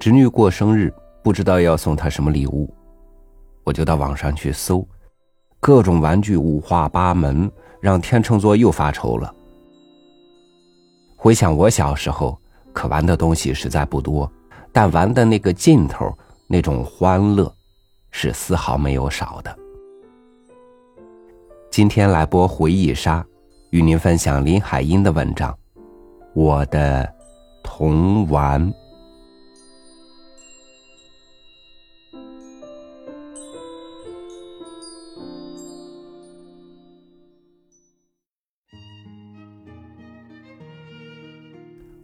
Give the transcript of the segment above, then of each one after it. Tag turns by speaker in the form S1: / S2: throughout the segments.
S1: 侄女过生日，不知道要送她什么礼物，我就到网上去搜，各种玩具五花八门，让天秤座又发愁了。回想我小时候，可玩的东西实在不多，但玩的那个劲头，那种欢乐，是丝毫没有少的。今天来播回忆杀，与您分享林海音的文章《我的童玩》。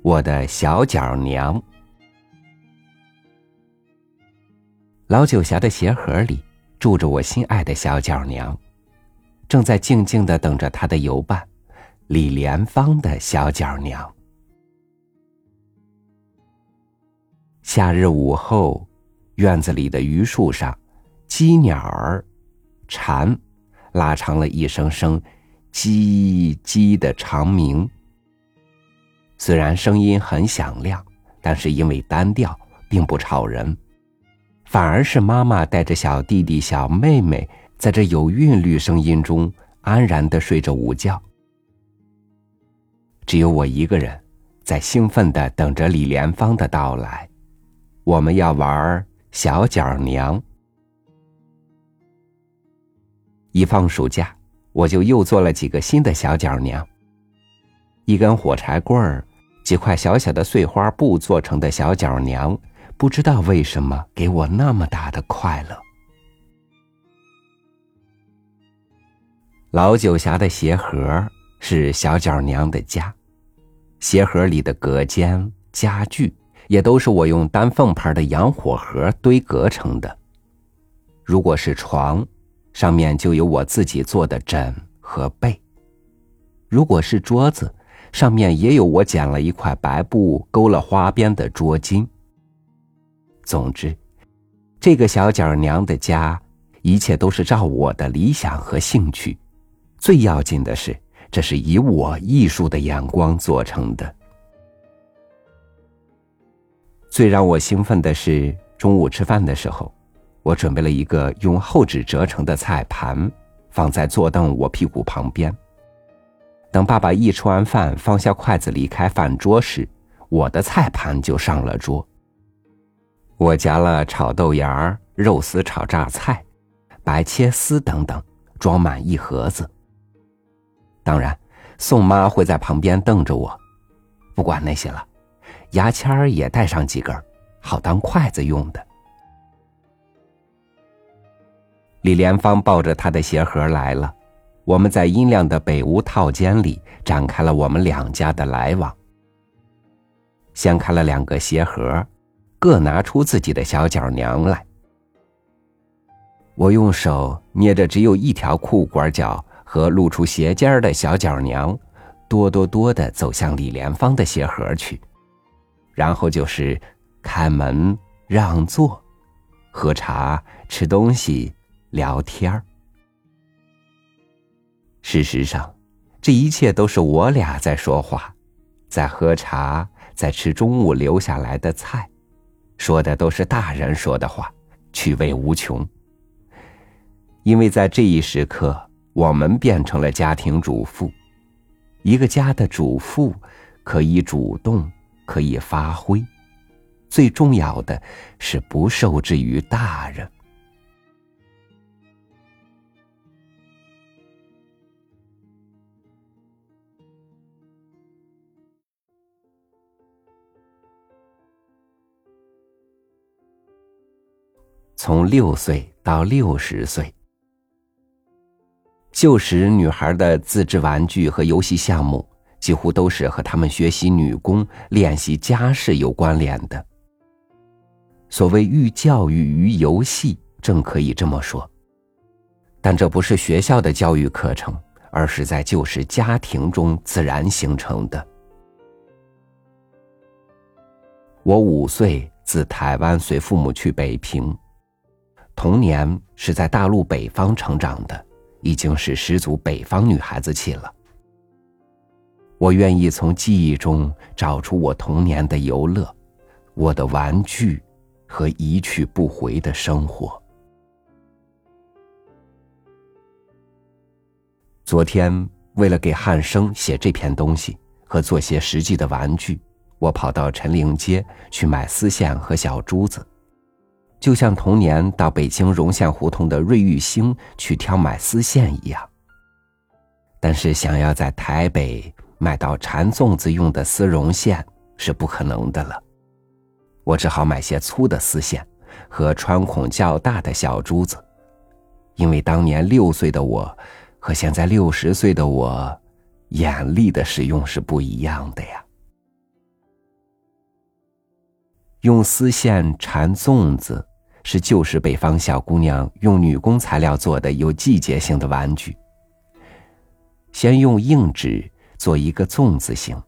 S1: 我的小脚娘，老九侠的鞋盒里住着我心爱的小脚娘。正在静静的等着他的游伴，李莲芳的小脚娘。夏日午后，院子里的榆树上，鸡鸟儿、蝉，拉长了一声声“叽叽”的长鸣。虽然声音很响亮，但是因为单调，并不吵人，反而是妈妈带着小弟弟、小妹妹。在这有韵律声音中，安然的睡着午觉。只有我一个人，在兴奋的等着李莲芳的到来。我们要玩小脚娘。一放暑假，我就又做了几个新的小脚娘。一根火柴棍儿，几块小小的碎花布做成的小脚娘，不知道为什么给我那么大的快乐。老九侠的鞋盒是小脚娘的家，鞋盒里的隔间、家具也都是我用丹凤牌的洋火盒堆隔成的。如果是床，上面就有我自己做的枕和被；如果是桌子，上面也有我剪了一块白布勾了花边的桌巾。总之，这个小脚娘的家，一切都是照我的理想和兴趣。最要紧的是，这是以我艺术的眼光做成的。最让我兴奋的是，中午吃饭的时候，我准备了一个用厚纸折成的菜盘，放在坐凳我屁股旁边。等爸爸一吃完饭，放下筷子离开饭桌时，我的菜盘就上了桌。我夹了炒豆芽、肉丝炒榨菜、白切丝等等，装满一盒子。当然，宋妈会在旁边瞪着我，不管那些了，牙签儿也带上几根，好当筷子用的。李连芳抱着他的鞋盒来了，我们在阴凉的北屋套间里展开了我们两家的来往。掀开了两个鞋盒，各拿出自己的小脚娘来。我用手捏着只有一条裤管脚。和露出鞋尖的小脚娘，多多多的走向李莲芳的鞋盒去，然后就是开门让座、喝茶、吃东西、聊天儿。事实上，这一切都是我俩在说话，在喝茶，在吃中午留下来的菜，说的都是大人说的话，趣味无穷。因为在这一时刻。我们变成了家庭主妇，一个家的主妇可以主动，可以发挥，最重要的是不受制于大人。从六岁到六十岁。旧时女孩的自制玩具和游戏项目，几乎都是和他们学习女工、练习家事有关联的。所谓寓教育于游戏，正可以这么说。但这不是学校的教育课程，而是在旧时家庭中自然形成的。我五岁自台湾随父母去北平，童年是在大陆北方成长的。已经是十足北方女孩子气了。我愿意从记忆中找出我童年的游乐，我的玩具和一去不回的生活。昨天为了给汉生写这篇东西和做些实际的玩具，我跑到陈陵街去买丝线和小珠子，就像童年到北京荣县胡同的瑞玉兴去挑买丝线一样。但是想要在台北买到缠粽子用的丝绒线是不可能的了，我只好买些粗的丝线和穿孔较大的小珠子，因为当年六岁的我和现在六十岁的我，眼力的使用是不一样的呀。用丝线缠粽子是旧时北方小姑娘用女工材料做的有季节性的玩具。先用硬纸做一个粽子形，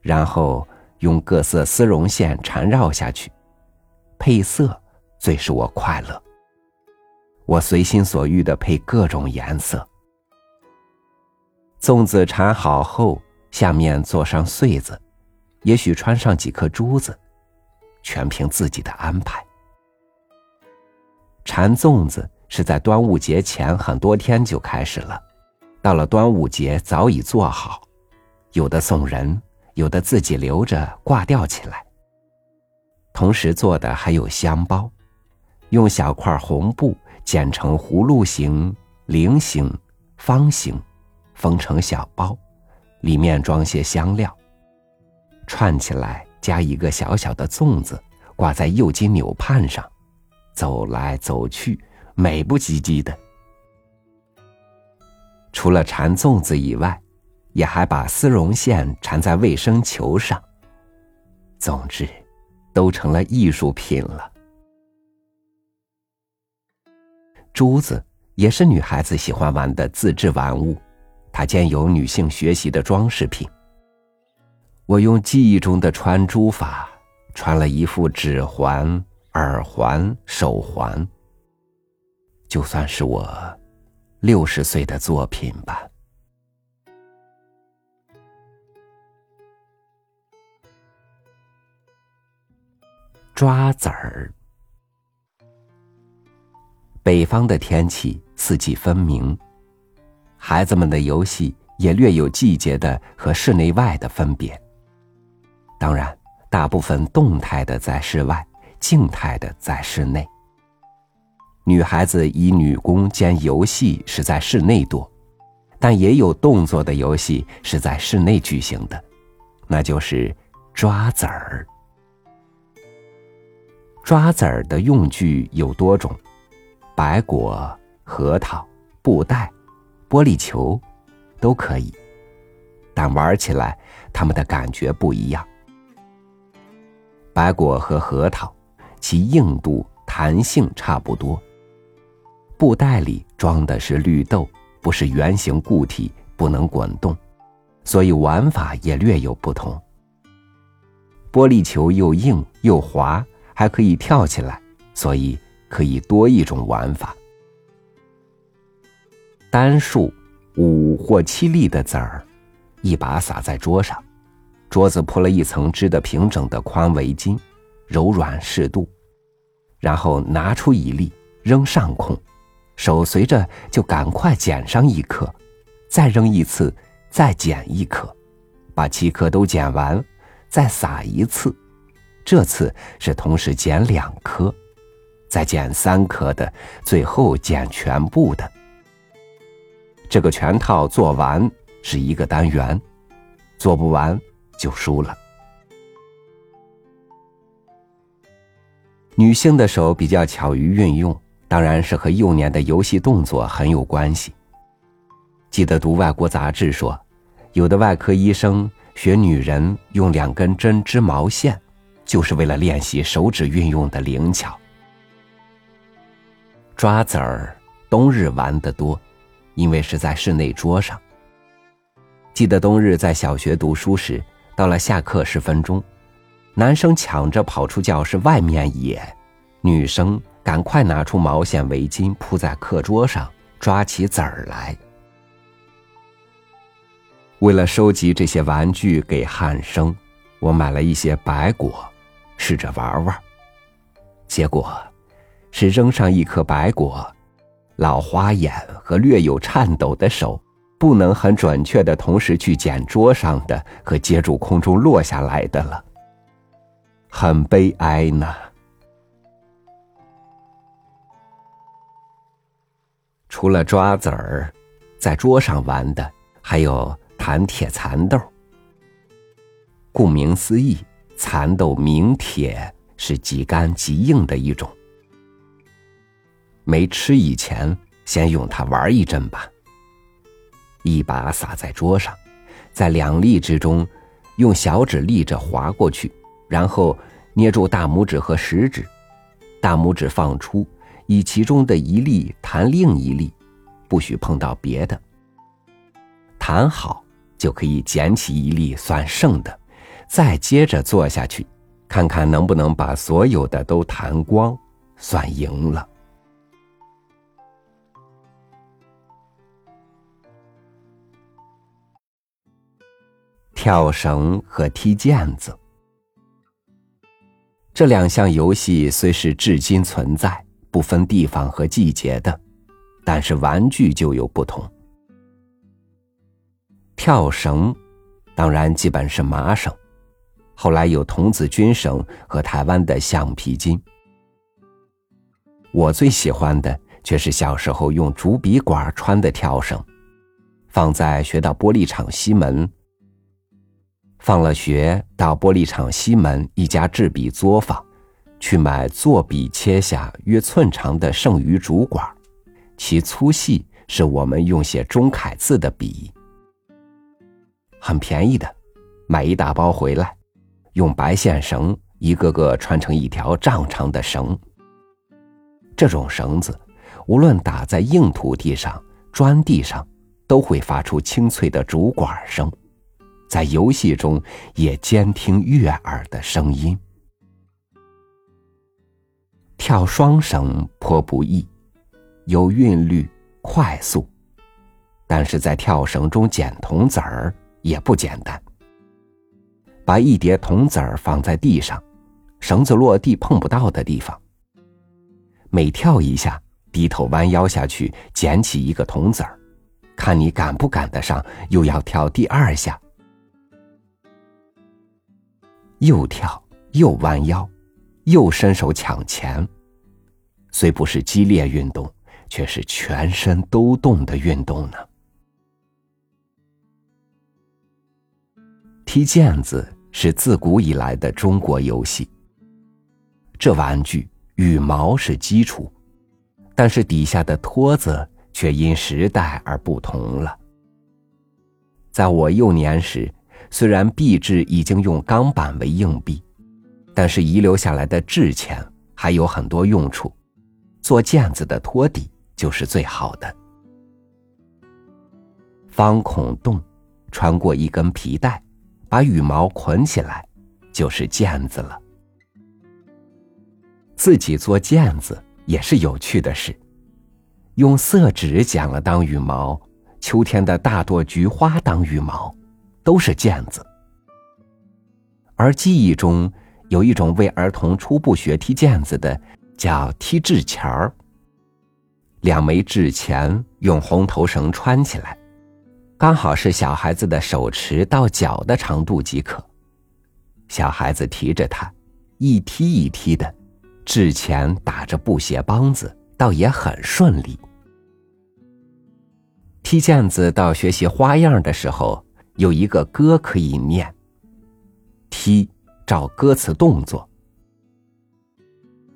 S1: 然后用各色丝绒线缠绕下去，配色最使我快乐。我随心所欲的配各种颜色。粽子缠好后，下面做上穗子，也许穿上几颗珠子，全凭自己的安排。缠粽子是在端午节前很多天就开始了。到了端午节，早已做好，有的送人，有的自己留着挂吊起来。同时做的还有香包，用小块红布剪成葫芦形、菱形、方形，封成小包，里面装些香料，串起来，加一个小小的粽子，挂在右金纽畔上，走来走去，美不唧唧的。除了缠粽子以外，也还把丝绒线缠在卫生球上。总之，都成了艺术品了。珠子也是女孩子喜欢玩的自制玩物，它兼有女性学习的装饰品。我用记忆中的穿珠法，穿了一副指环、耳环、手环，就算是我。六十岁的作品吧。抓子儿。北方的天气四季分明，孩子们的游戏也略有季节的和室内外的分别。当然，大部分动态的在室外，静态的在室内。女孩子以女工兼游戏是在室内多，但也有动作的游戏是在室内举行的，那就是抓子儿。抓子儿的用具有多种，白果、核桃、布袋、玻璃球，都可以，但玩起来他们的感觉不一样。白果和核桃，其硬度、弹性差不多。布袋里装的是绿豆，不是圆形固体，不能滚动，所以玩法也略有不同。玻璃球又硬又滑，还可以跳起来，所以可以多一种玩法。单数五或七粒的籽儿，一把撒在桌上，桌子铺了一层织得平整的宽围巾，柔软适度，然后拿出一粒扔上空。手随着就赶快捡上一颗，再扔一次，再捡一颗，把七颗都捡完，再撒一次，这次是同时捡两颗，再捡三颗的，最后捡全部的。这个全套做完是一个单元，做不完就输了。女性的手比较巧于运用。当然是和幼年的游戏动作很有关系。记得读外国杂志说，有的外科医生学女人用两根针织毛线，就是为了练习手指运用的灵巧。抓子儿冬日玩得多，因为是在室内桌上。记得冬日在小学读书时，到了下课十分钟，男生抢着跑出教室外面野，女生。赶快拿出毛线围巾铺在课桌上，抓起籽儿来。为了收集这些玩具给汉生，我买了一些白果，试着玩玩。结果是扔上一颗白果，老花眼和略有颤抖的手，不能很准确的同时去捡桌上的和接住空中落下来的了，很悲哀呢。除了抓子儿，在桌上玩的还有弹铁蚕豆。顾名思义，蚕豆明铁，是极干极硬的一种。没吃以前，先用它玩一阵吧。一把撒在桌上，在两粒之中，用小指立着划过去，然后捏住大拇指和食指，大拇指放出。以其中的一粒弹另一粒，不许碰到别的。弹好就可以捡起一粒算剩的，再接着做下去，看看能不能把所有的都弹光，算赢了。跳绳和踢毽子这两项游戏虽是至今存在。不分地方和季节的，但是玩具就有不同。跳绳，当然基本是麻绳，后来有童子军绳和台湾的橡皮筋。我最喜欢的却是小时候用竹笔管穿的跳绳，放在学到玻璃厂西门，放了学到玻璃厂西门一家制笔作坊。去买做笔切下约寸长的剩余竹管，其粗细是我们用写中楷字的笔。很便宜的，买一大包回来，用白线绳一个个穿成一条丈长的绳。这种绳子，无论打在硬土地上、砖地上，都会发出清脆的竹管声，在游戏中也兼听悦耳的声音。跳双绳颇不易，有韵律，快速，但是在跳绳中捡铜子儿也不简单。把一叠铜子儿放在地上，绳子落地碰不到的地方，每跳一下，低头弯腰下去捡起一个铜子儿，看你赶不赶得上，又要跳第二下，又跳又弯腰。又伸手抢钱，虽不是激烈运动，却是全身都动的运动呢。踢毽子是自古以来的中国游戏。这玩具羽毛是基础，但是底下的托子却因时代而不同了。在我幼年时，虽然币制已经用钢板为硬币。但是遗留下来的制钱还有很多用处，做毽子的托底就是最好的。方孔洞，穿过一根皮带，把羽毛捆起来，就是毽子了。自己做毽子也是有趣的事，用色纸剪了当羽毛，秋天的大朵菊花当羽毛，都是毽子。而记忆中。有一种为儿童初步学踢毽子的，叫踢制钱儿。两枚制钱用红头绳穿起来，刚好是小孩子的手持到脚的长度即可。小孩子提着它，一踢一踢的，制钱打着布鞋帮子，倒也很顺利。踢毽子到学习花样的时候，有一个歌可以念：踢。照歌词动作，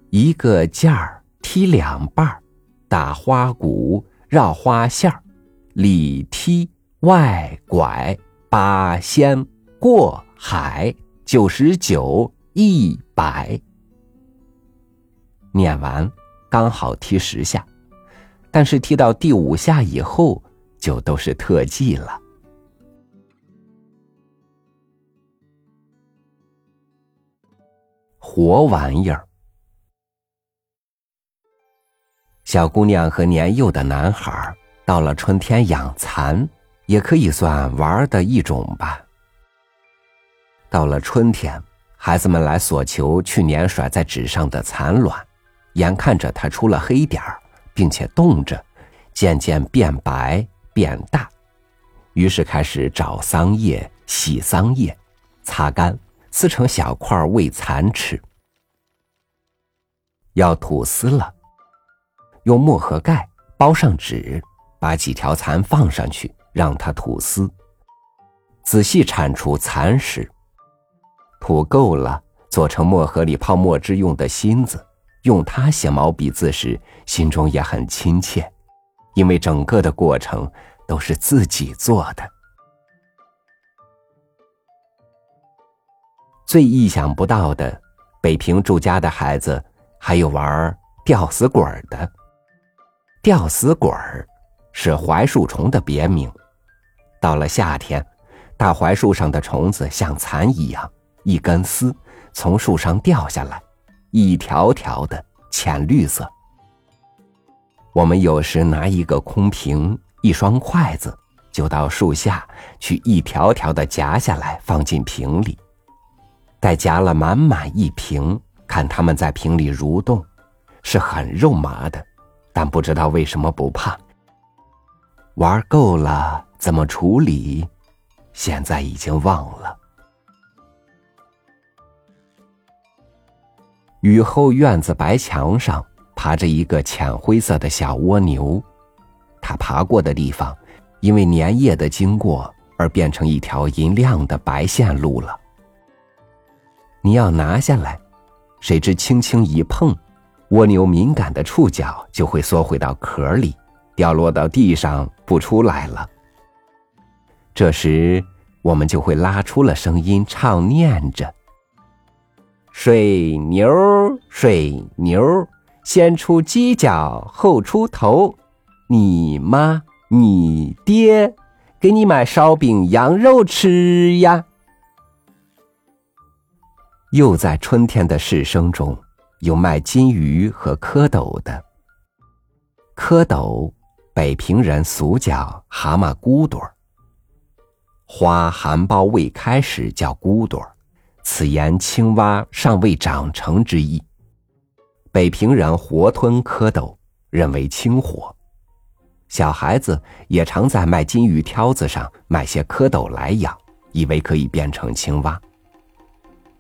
S1: 一个件儿踢两半儿，打花鼓绕花线儿，里踢外拐八仙过海九十九一百。念完刚好踢十下，但是踢到第五下以后就都是特技了。活玩意儿，小姑娘和年幼的男孩到了春天养蚕，也可以算玩的一种吧。到了春天，孩子们来索求去年甩在纸上的蚕卵，眼看着它出了黑点儿，并且冻着，渐渐变白变大，于是开始找桑叶、洗桑叶，擦干，撕成小块喂蚕吃。要吐丝了，用墨盒盖包上纸，把几条蚕放上去，让它吐丝。仔细铲除蚕食，吐够了，做成墨盒里泡墨汁用的芯子，用它写毛笔字时，心中也很亲切，因为整个的过程都是自己做的。最意想不到的，北平住家的孩子。还有玩吊死鬼的，吊死鬼是槐树虫的别名。到了夏天，大槐树上的虫子像蚕一样，一根丝从树上掉下来，一条条的浅绿色。我们有时拿一个空瓶、一双筷子，就到树下去，一条条的夹下来，放进瓶里。待夹了满满一瓶。看他们在瓶里蠕动，是很肉麻的，但不知道为什么不怕。玩够了怎么处理，现在已经忘了。雨后院子白墙上爬着一个浅灰色的小蜗牛，它爬过的地方，因为粘液的经过而变成一条银亮的白线路了。你要拿下来。谁知轻轻一碰，蜗牛敏感的触角就会缩回到壳里，掉落到地上不出来了。这时，我们就会拉出了声音，唱念着：“水牛，水牛，先出犄角后出头，你妈你爹，给你买烧饼羊肉吃呀。”又在春天的市声中，有卖金鱼和蝌蚪的。蝌蚪，北平人俗叫蛤蟆骨朵儿。花含苞未开时叫骨朵儿，此言青蛙尚未长成之意。北平人活吞蝌蚪，认为清火。小孩子也常在卖金鱼挑子上买些蝌蚪来养，以为可以变成青蛙。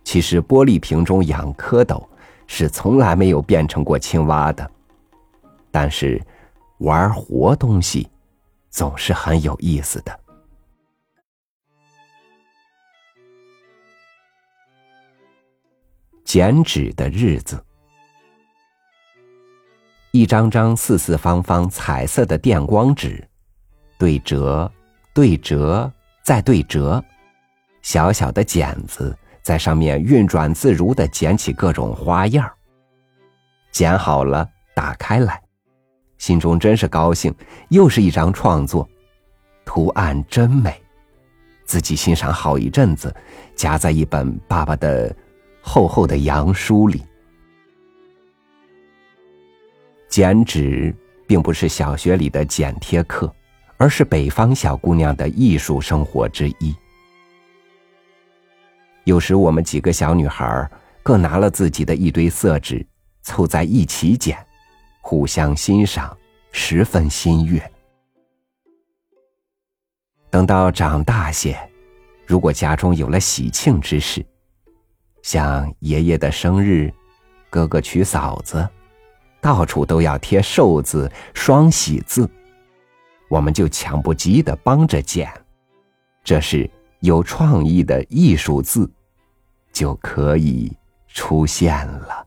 S1: 其实玻璃瓶中养蝌蚪是从来没有变成过青蛙的，但是玩活东西总是很有意思的。剪纸的日子，一张张四四方方彩色的电光纸，对折，对折，再对折，小小的剪子。在上面运转自如的剪起各种花样剪好了打开来，心中真是高兴，又是一张创作，图案真美，自己欣赏好一阵子，夹在一本爸爸的厚厚的洋书里。剪纸并不是小学里的剪贴课，而是北方小姑娘的艺术生活之一。有时我们几个小女孩各拿了自己的一堆色纸，凑在一起剪，互相欣赏，十分心悦。等到长大些，如果家中有了喜庆之事，像爷爷的生日、哥哥娶嫂子，到处都要贴寿字、双喜字，我们就抢不及的帮着剪，这是有创意的艺术字。就可以出现了。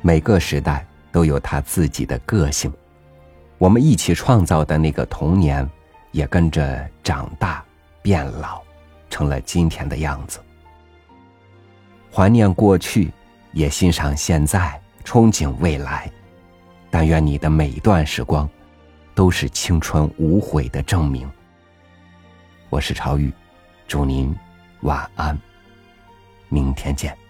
S1: 每个时代都有他自己的个性，我们一起创造的那个童年，也跟着长大、变老，成了今天的样子。怀念过去，也欣赏现在，憧憬未来。但愿你的每一段时光，都是青春无悔的证明。我是朝雨，祝您晚安，明天见。